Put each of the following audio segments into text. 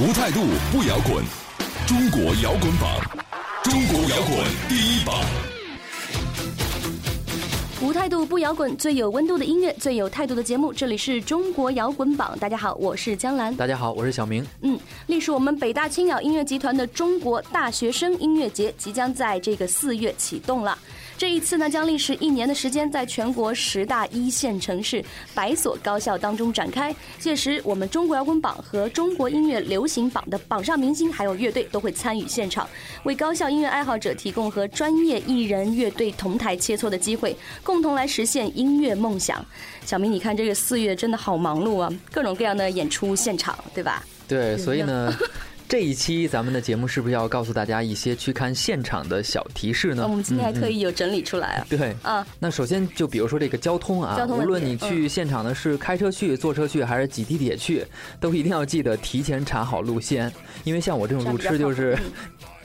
无态度不摇滚，中国摇滚榜，中国摇滚第一榜。无态度不摇滚，最有温度的音乐，最有态度的节目。这里是中国摇滚榜，大家好，我是江兰。大家好，我是小明。嗯，隶属我们北大青鸟音乐集团的中国大学生音乐节即将在这个四月启动了。这一次呢，将历时一年的时间，在全国十大一线城市、百所高校当中展开。届时，我们中国摇滚榜和中国音乐流行榜的榜上明星还有乐队都会参与现场，为高校音乐爱好者提供和专业艺人、乐队同台切磋的机会，共同来实现音乐梦想。小明，你看这个四月真的好忙碌啊，各种各样的演出现场，对吧？对，所以呢。这一期咱们的节目是不是要告诉大家一些去看现场的小提示呢？我们今天还特意有整理出来啊。对，啊，那首先就比如说这个交通啊，无论你去现场呢是开车去、坐车去，还是挤地铁去，都一定要记得提前查好路线，因为像我这种路痴就是。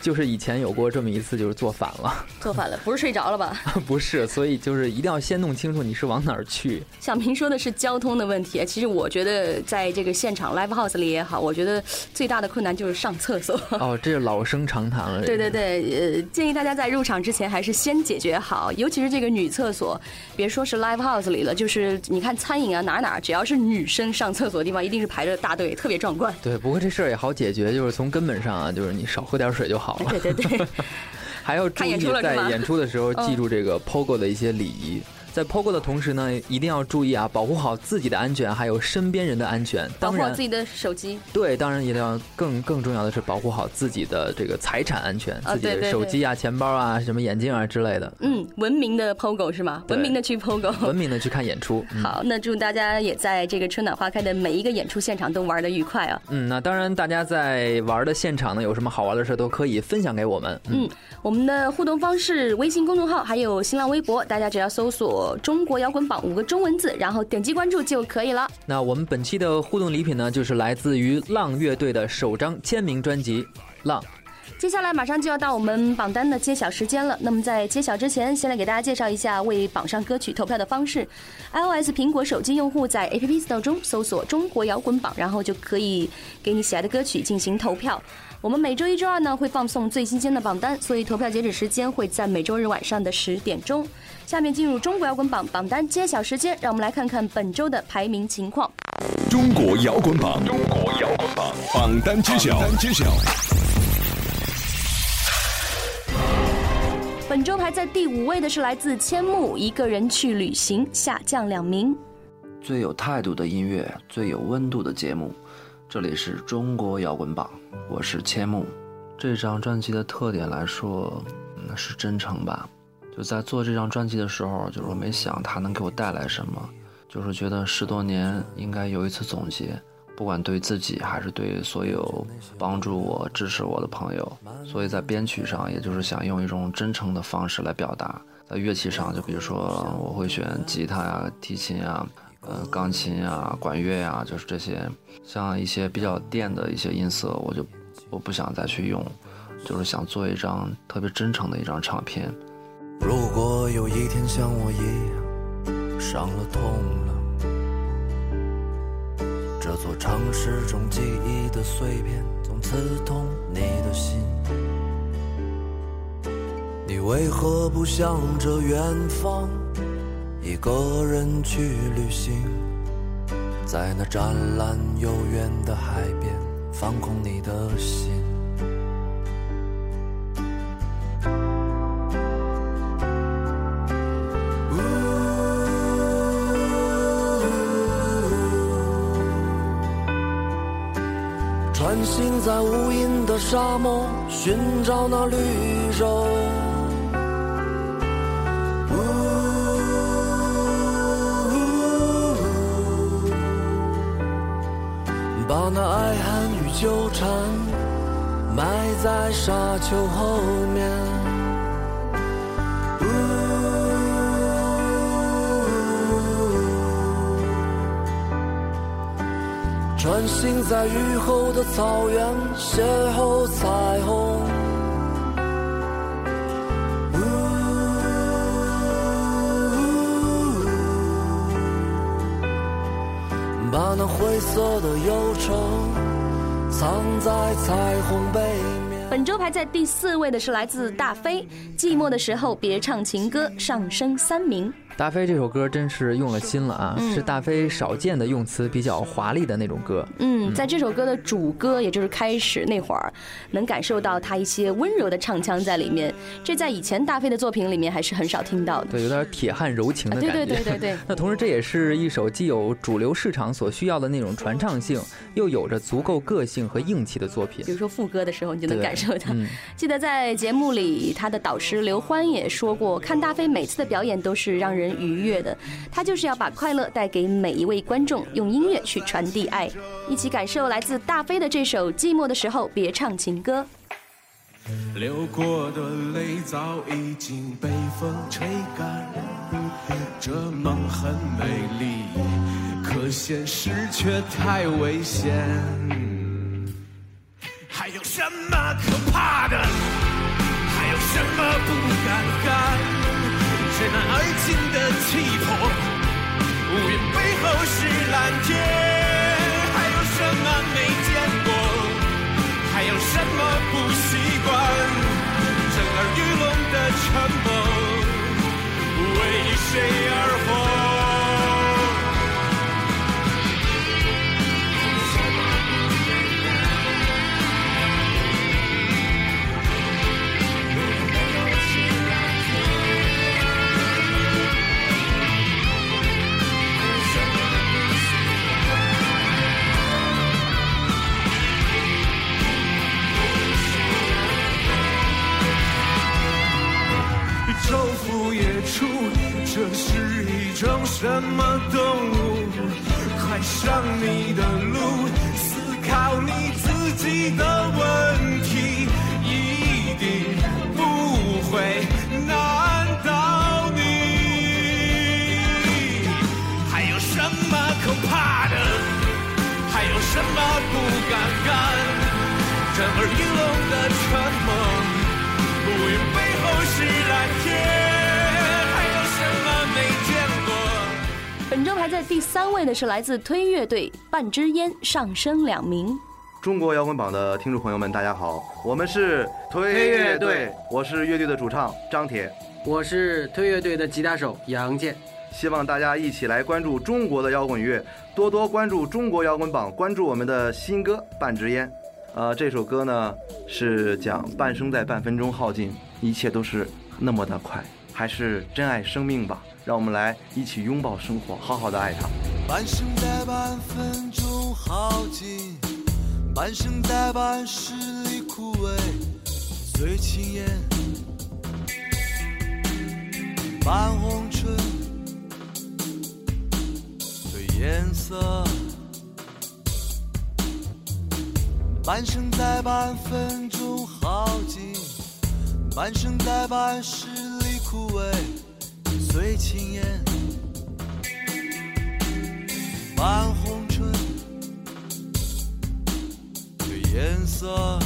就是以前有过这么一次，就是坐反了。坐反了，不是睡着了吧？不是，所以就是一定要先弄清楚你是往哪儿去。小明说的是交通的问题，其实我觉得在这个现场 live house 里也好，我觉得最大的困难就是上厕所。哦，这是老生常谈了。对对对，呃，建议大家在入场之前还是先解决好，尤其是这个女厕所，别说是 live house 里了，就是你看餐饮啊哪哪，只要是女生上厕所的地方，一定是排着大队，特别壮观。对，不过这事儿也好解决，就是从根本上啊，就是你少喝点水就好。好，对对对，还要注意在演出的时候记住这个 POGO 的一些礼仪。在 POGO 的同时呢，一定要注意啊，保护好自己的安全，还有身边人的安全。保护好自己的手机。对，当然一定要更更重要的是保护好自己的这个财产安全，自己的手机啊、钱包啊、什么眼镜啊之类的。嗯，文明的 POGO 是吗？文明的去 POGO，文明的去看演出。好，那祝大家也在这个春暖花开的每一个演出现场都玩的愉快啊！嗯，那当然，大家在玩的现场呢，有什么好玩的事都可以分享给我们。嗯，我们的互动方式：微信公众号还有新浪微博，大家只要搜索中。国摇滚榜五个中文字，然后点击关注就可以了。那我们本期的互动礼品呢，就是来自于浪乐队的首张签名专辑《浪》。接下来马上就要到我们榜单的揭晓时间了。那么在揭晓之前，先来给大家介绍一下为榜上歌曲投票的方式。iOS 苹果手机用户在 App Store 中搜索“中国摇滚榜”，然后就可以给你喜爱的歌曲进行投票。我们每周一、周二呢会放送最新鲜的榜单，所以投票截止时间会在每周日晚上的十点钟。下面进入中国摇滚榜榜单揭晓时间，让我们来看看本周的排名情况。中国摇滚榜，中国摇滚榜榜单揭晓。榜单揭晓。本周排在第五位的是来自千木一个人去旅行，下降两名。最有态度的音乐，最有温度的节目。这里是中国摇滚榜，我是千木。这张专辑的特点来说，那是真诚吧。就在做这张专辑的时候，就是没想它能给我带来什么，就是觉得十多年应该有一次总结，不管对自己还是对所有帮助我、支持我的朋友。所以在编曲上，也就是想用一种真诚的方式来表达。在乐器上，就比如说我会选吉他呀、提琴呀。呃，钢琴呀，管乐呀，就是这些，像一些比较电的一些音色，我就我不想再去用，就是想做一张特别真诚的一张唱片。如果有一天像我一样伤了痛了，这座城市中记忆的碎片总刺痛你的心，你为何不向着远方？一个人去旅行，在那湛蓝悠远的海边，放空你的心。穿行在无垠的沙漠，寻找那绿洲。把那爱恨与纠缠埋在沙丘后面。穿行在雨后的草原，邂逅彩虹。把那灰色的忧愁藏在彩虹背面。本周排在第四位的是来自大飞，《寂寞的时候别唱情歌》，上升三名。大飞这首歌真是用了心了啊，是大飞少见的用词比较华丽的那种歌。嗯，在这首歌的主歌，也就是开始那会儿，能感受到他一些温柔的唱腔在里面。这在以前大飞的作品里面还是很少听到的。对，有点铁汉柔情的感觉。对对对对对。那同时，这也是一首既有主流市场所需要的那种传唱性，又有着足够个性和硬气的作品。比如说副歌的时候，你就能感受到。记得在节目里，他的导师刘欢也说过，看大飞每次的表演都是让人愉悦的。他就是要把快乐带给每一位观众，用音乐去传递爱，一起感受来自大飞的这首《寂寞的时候别唱情歌》。流过的泪早已经被风吹干，这梦很美丽，可现实却太危险。还有什么可怕的？还有什么不敢干？是那爱情的气魄，乌云背后是蓝天，还有什么没见过？还有什么不习惯？震耳欲聋的沉默，为谁而活？震耳欲聋的沉默，乌云背后是蓝天。本周排在第三位的是来自推乐队《半支烟》，上升两名。中国摇滚榜的听众朋友们，大家好，我们是推乐队，我是乐队的主唱张铁，我是推乐队的吉他手杨健。希望大家一起来关注中国的摇滚乐，多多关注中国摇滚榜，关注我们的新歌《半支烟》。呃，这首歌呢是讲半生在半分钟耗尽，一切都是那么的快，还是珍爱生命吧。让我们来一起拥抱生活，好好的爱它。半生在半分钟耗尽，半生在半十里枯萎。最轻烟，半红唇，最颜色。半生在半分钟耗尽，半生在半世里枯萎。最轻烟，满红唇，最颜色，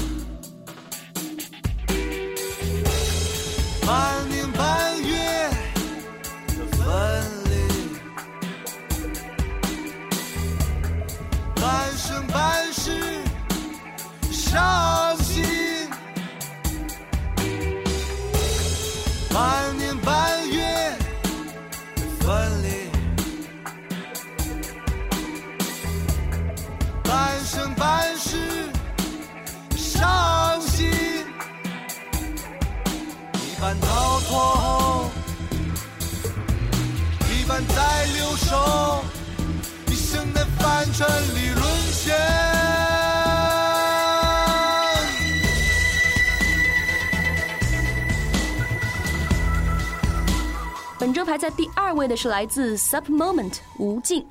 在第二位的是来自 Sub Moment 无尽。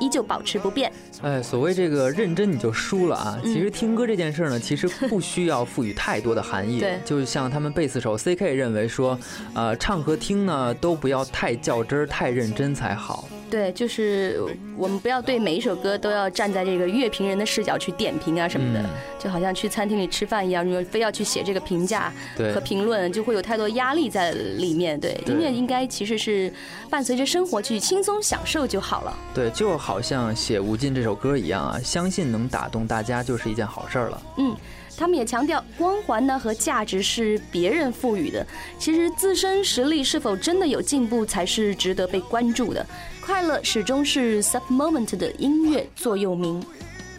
依旧保持不变。哎，所谓这个认真你就输了啊！其实听歌这件事呢，其实不需要赋予太多的含义。对，就像他们贝斯手 C.K 认为说，呃，唱和听呢都不要太较真儿、太认真才好。对，就是我们不要对每一首歌都要站在这个乐评人的视角去点评啊什么的，就好像去餐厅里吃饭一样，如果非要去写这个评价和评论，就会有太多压力在里面。对，音乐应该其实是伴随着生活去轻松享受就好了。对，就好像写《无尽》这首歌一样啊，相信能打动大家就是一件好事儿了。嗯。他们也强调，光环呢和价值是别人赋予的，其实自身实力是否真的有进步才是值得被关注的。快乐始终是 Sub Moment 的音乐座右铭。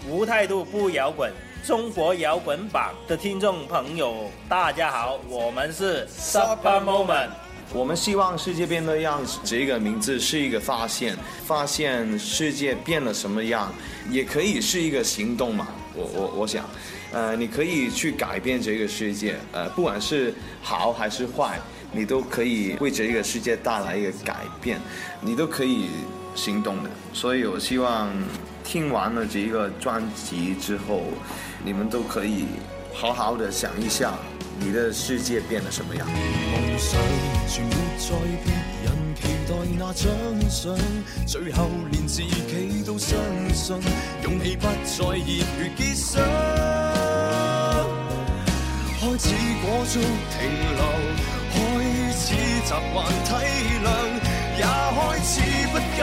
无态度不摇滚，中国摇滚榜的听众朋友，大家好，我们是 Sub Moment。我们希望世界变得样子，这个名字是一个发现，发现世界变了什么样，也可以是一个行动嘛。我我我想。呃，你可以去改变这个世界，呃，不管是好还是坏，你都可以为这个世界带来一个改变，你都可以行动的。所以我希望听完了这个专辑之后，你们都可以好好的想一下，你的世界变得什么样。待那相，最后连自己都相信，勇气不再热血结霜。开始裹足停留，开始习惯体谅，也开始不甘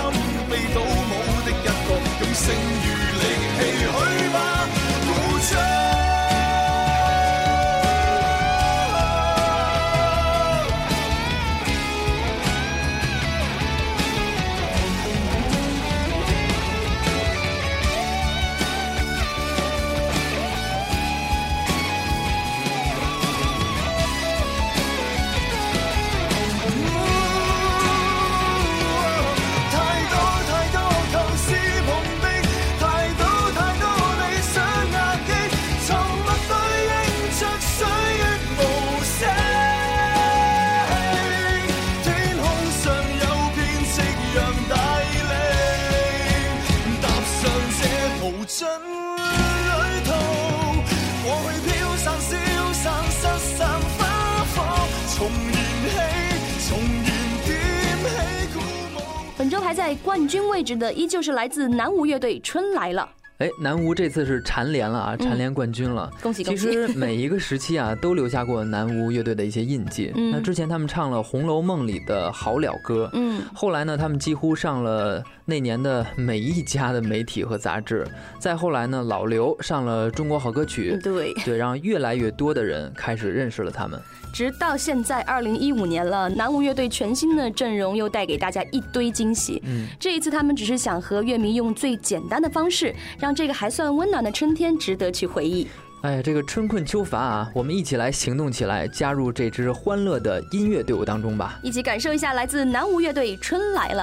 在冠军位置的依旧是来自南无乐队《春来了》。哎，南无这次是蝉联了啊，蝉联冠军了，恭喜恭喜！其实每一个时期啊，都留下过南无乐队的一些印记。那之前他们唱了《红楼梦》里的好了歌，嗯，后来呢，他们几乎上了那年的每一家的媒体和杂志。再后来呢，老刘上了《中国好歌曲》，对对，让越来越多的人开始认识了他们。直到现在，二零一五年了，南无乐队全新的阵容又带给大家一堆惊喜。嗯，这一次他们只是想和乐迷用最简单的方式，让这个还算温暖的春天值得去回忆。哎呀，这个春困秋乏啊，我们一起来行动起来，加入这支欢乐的音乐队伍当中吧！一起感受一下来自南无乐队《春来了》。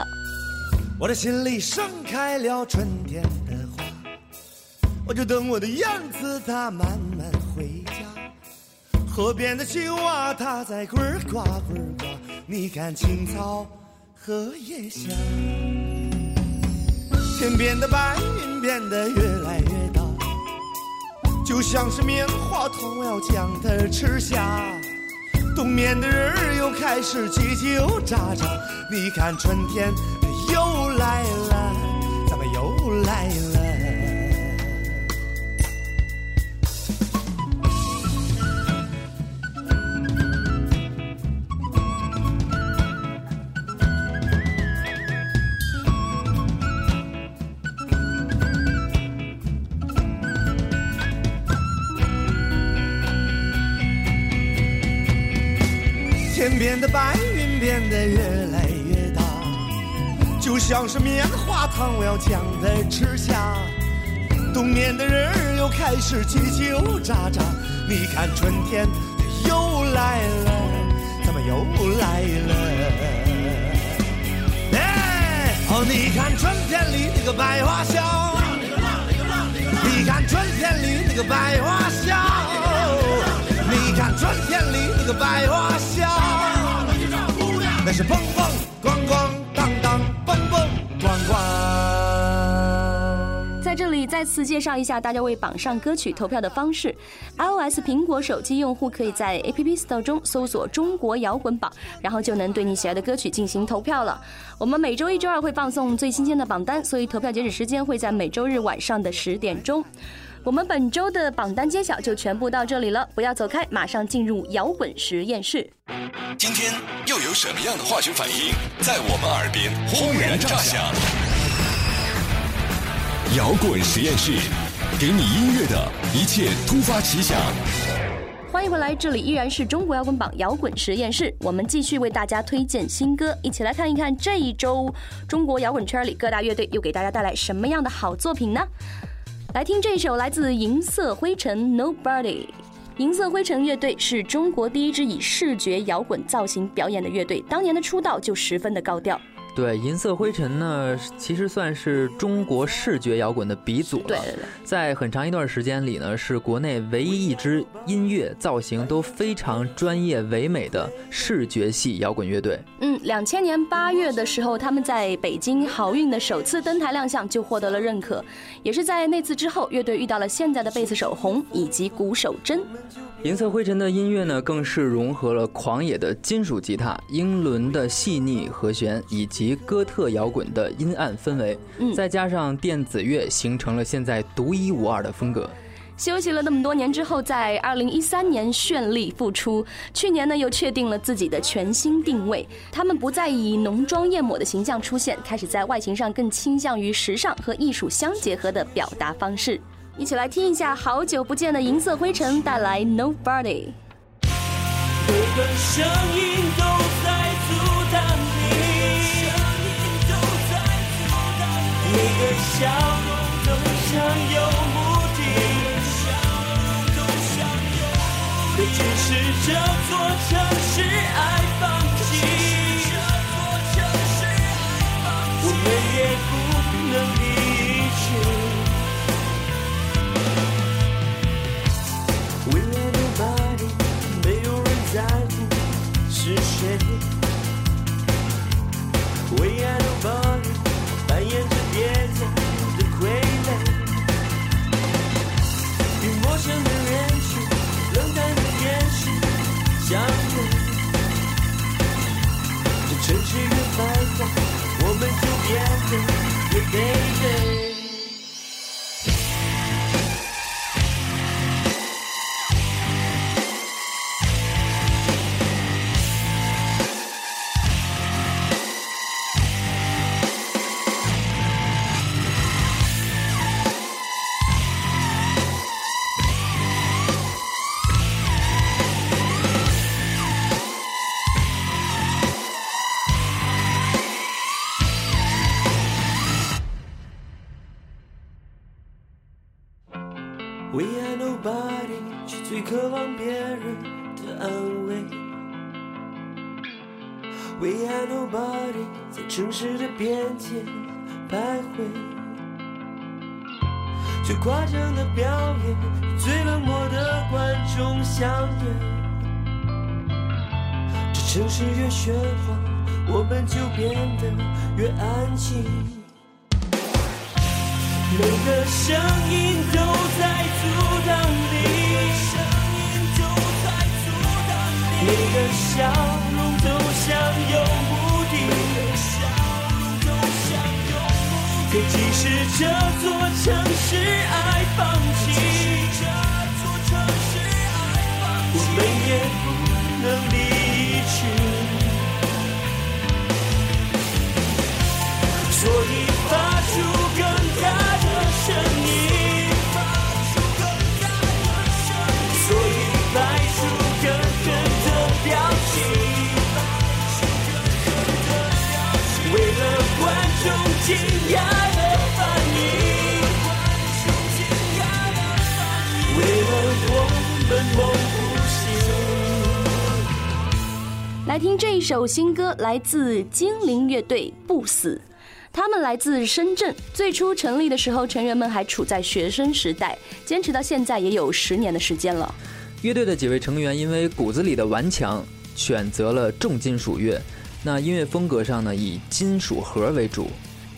我的心里盛开了春天的花，我就等我的燕子它慢慢回家。河边的青蛙，它在呱呱呱呱。你看青草荷叶香，天边的白云变得越来越大，就像是棉花糖，我要将它吃下。冬眠的人儿又开始叽叽喳喳。你看春天来了，咱们又来了。天边的白云变得越来越大，就像是棉花糖，我要将它吃下。冬眠的人儿又开始叽叽喳喳。你看春天又来了，怎么又来了？哎，哦，你看春天里那个百花香，你看春天里那个百花香。你看春天里那个百花香，那是蹦蹦再次介绍一下大家为榜上歌曲投票的方式：iOS 苹果手机用户可以在 App Store 中搜索“中国摇滚榜”，然后就能对你喜爱的歌曲进行投票了。我们每周一、周二会放送最新鲜的榜单，所以投票截止时间会在每周日晚上的十点钟。我们本周的榜单揭晓就全部到这里了，不要走开，马上进入摇滚实验室。今天又有什么样的化学反应在我们耳边轰然炸响？摇滚实验室，给你音乐的一切突发奇想。欢迎回来，这里依然是中国摇滚榜摇滚实验室，我们继续为大家推荐新歌，一起来看一看这一周中国摇滚圈里各大乐队又给大家带来什么样的好作品呢？来听这首来自银色灰尘 Nobody。银色灰尘乐队是中国第一支以视觉摇滚造型表演的乐队，当年的出道就十分的高调。对，银色灰尘呢，其实算是中国视觉摇滚的鼻祖了。对对对，在很长一段时间里呢，是国内唯一一支音乐造型都非常专业唯美的视觉系摇滚乐队。嗯，两千年八月的时候，他们在北京好运的首次登台亮相就获得了认可，也是在那次之后，乐队遇到了现在的贝斯手红以及鼓手真。银色灰尘的音乐呢，更是融合了狂野的金属吉他、英伦的细腻和弦以及。及哥特摇滚的阴暗氛围，再加上电子乐，形成了现在独一无二的风格。休息了那么多年之后，在二零一三年绚丽复出。去年呢，又确定了自己的全新定位。他们不再以浓妆艳抹的形象出现，开始在外形上更倾向于时尚和艺术相结合的表达方式。一起来听一下好久不见的银色灰尘带来 Nobody。每个声音都在每个笑容都像有目的，只是这座城市爱放弃，Body 在城市的边界徘徊，最夸张的表演，最冷漠的观众相对。这城市越喧哗，我们就变得越安静。每个声音都在阻挡你，每个笑容都像有目的。可即使这座城市爱放弃，我们也不能离来听这一首新歌，来自精灵乐队《不死》。他们来自深圳，最初成立的时候，成员们还处在学生时代，坚持到现在也有十年的时间了。乐队的几位成员因为骨子里的顽强，选择了重金属乐。那音乐风格上呢，以金属核为主，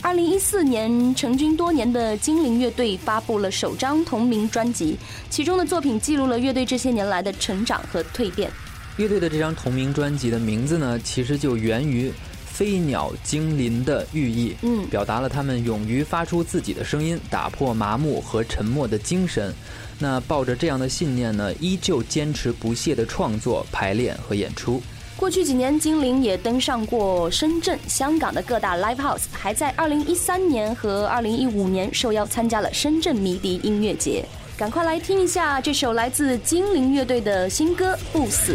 二零一四年成军多年的精灵乐队发布了首张同名专辑，其中的作品记录了乐队这些年来的成长和蜕变。乐队的这张同名专辑的名字呢，其实就源于飞鸟精灵的寓意，嗯，表达了他们勇于发出自己的声音，打破麻木和沉默的精神。那抱着这样的信念呢，依旧坚持不懈的创作、排练和演出。过去几年，精灵也登上过深圳、香港的各大 live house，还在2013年和2015年受邀参加了深圳迷笛音乐节。赶快来听一下这首来自精灵乐队的新歌《不死》。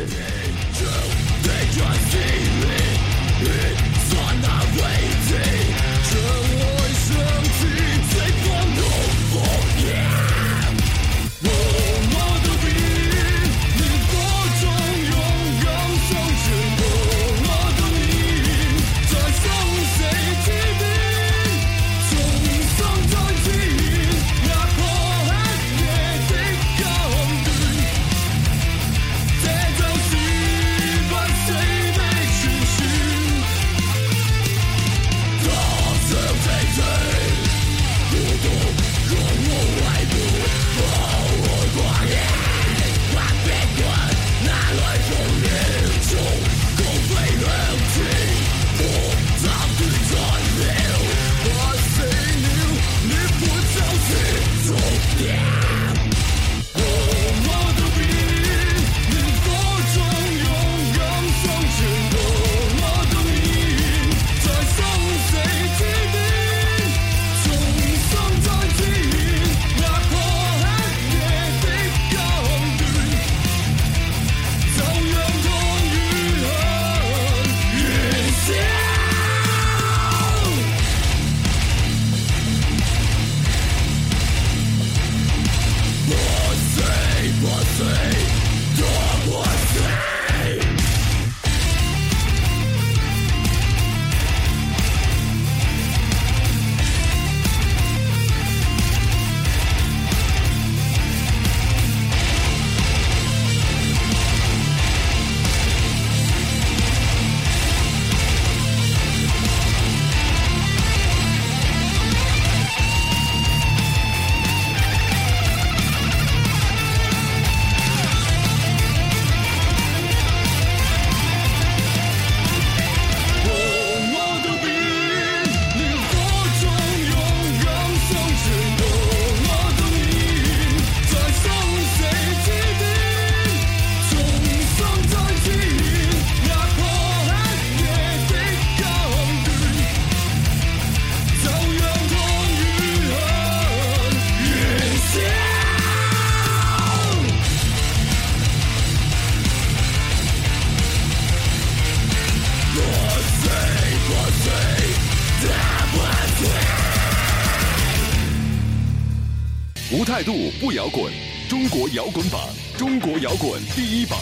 不摇滚，中国摇滚榜，中国摇滚第一榜。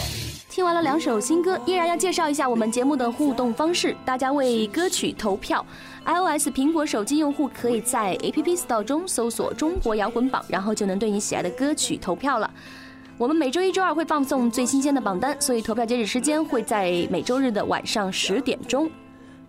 听完了两首新歌，依然要介绍一下我们节目的互动方式。大家为歌曲投票，iOS 苹果手机用户可以在 App Store 中搜索“中国摇滚榜”，然后就能对你喜爱的歌曲投票了。我们每周一、周二会放送最新鲜的榜单，所以投票截止时间会在每周日的晚上十点钟。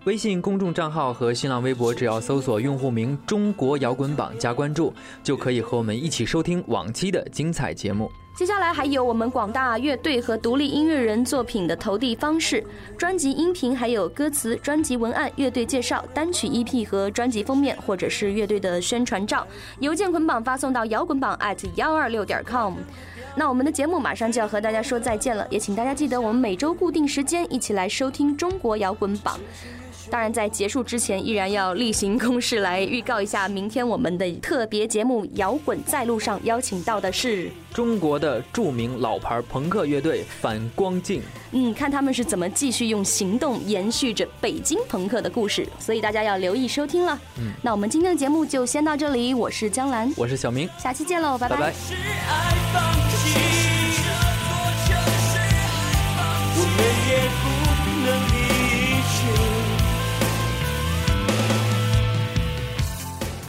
微信公众账号和新浪微博，只要搜索用户名“中国摇滚榜”加关注，就可以和我们一起收听往期的精彩节目。接下来还有我们广大乐队和独立音乐人作品的投递方式：专辑音频、还有歌词、专辑文案、乐队介绍、单曲 EP 和专辑封面，或者是乐队的宣传照，邮件捆绑发送到摇滚榜 at 幺二六点 com。那我们的节目马上就要和大家说再见了，也请大家记得我们每周固定时间一起来收听中国摇滚榜。当然，在结束之前，依然要例行公事来预告一下，明天我们的特别节目《摇滚在路上》邀请到的是中国的著名老牌朋克乐队反光镜。嗯，看他们是怎么继续用行动延续着北京朋克的故事，所以大家要留意收听了。嗯，那我们今天的节目就先到这里，我是江兰，我是小明，下期见喽，拜拜。拜拜